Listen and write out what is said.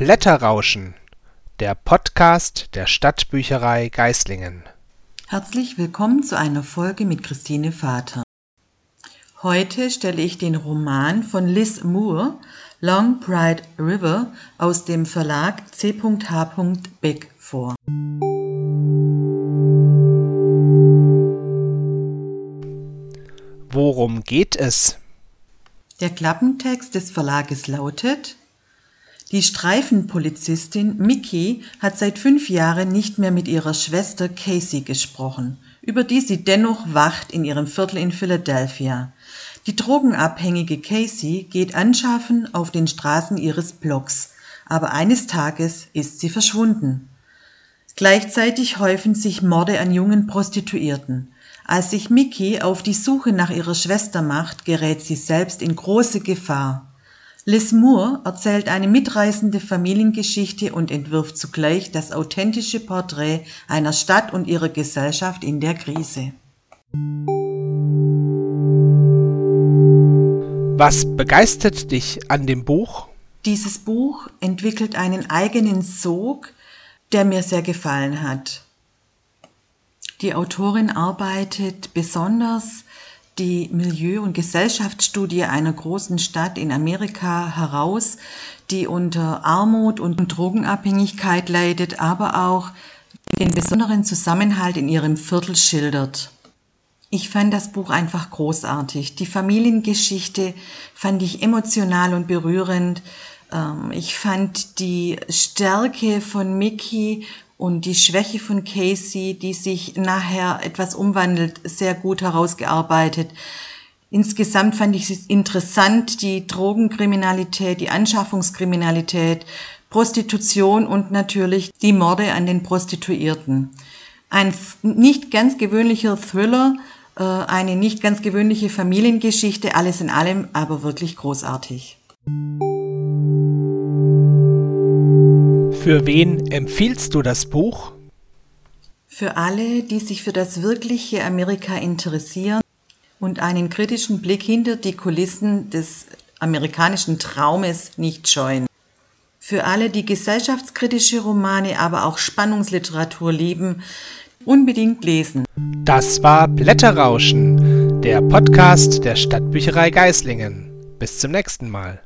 Blätterrauschen, der Podcast der Stadtbücherei Geislingen. Herzlich willkommen zu einer Folge mit Christine Vater. Heute stelle ich den Roman von Liz Moore, Long Pride River, aus dem Verlag C.H. Beck vor. Worum geht es? Der Klappentext des Verlages lautet Die Streifenpolizistin Mickey hat seit fünf Jahren nicht mehr mit ihrer Schwester Casey gesprochen, über die sie dennoch wacht in ihrem Viertel in Philadelphia. Die drogenabhängige Casey geht anschaffen auf den Straßen ihres Blocks, aber eines Tages ist sie verschwunden. Gleichzeitig häufen sich Morde an jungen Prostituierten. Als sich Mickey auf die Suche nach ihrer Schwester macht, gerät sie selbst in große Gefahr. Liz Moore erzählt eine mitreißende Familiengeschichte und entwirft zugleich das authentische Porträt einer Stadt und ihrer Gesellschaft in der Krise. Was begeistert dich an dem Buch? Dieses Buch entwickelt einen eigenen Sog, der mir sehr gefallen hat. Die Autorin arbeitet besonders die Milieu- und Gesellschaftsstudie einer großen Stadt in Amerika heraus, die unter Armut und Drogenabhängigkeit leidet, aber auch den besonderen Zusammenhalt in ihrem Viertel schildert. Ich fand das Buch einfach großartig. Die Familiengeschichte fand ich emotional und berührend. Ähm, ich fand die Stärke von Mickey und die Schwäche von Casey, die sich nachher etwas umwandelt, sehr gut herausgearbeitet. Insgesamt fand ich es interessant, die Drogenkriminalität, die Anschaffungskriminalität, Prostitution und natürlich die Morde an den Prostituierten. Ein nicht ganz gewöhnlicher Thriller, äh, eine nicht ganz gewöhnliche Familiengeschichte, alles in allem aber wirklich großartig. Für wen empfiehlst du das Buch? Für alle, die sich für das wirkliche Amerika interessieren und einen kritischen Blick hinter die Kulissen des amerikanischen Traumes nicht scheuen. Für alle, die gesellschaftskritische Romane, aber auch Spannungsliteratur lieben, unbedingt lesen. Das war Blätterrauschen, der Podcast der Stadtbücherei Geislingen. Bis zum nächsten Mal.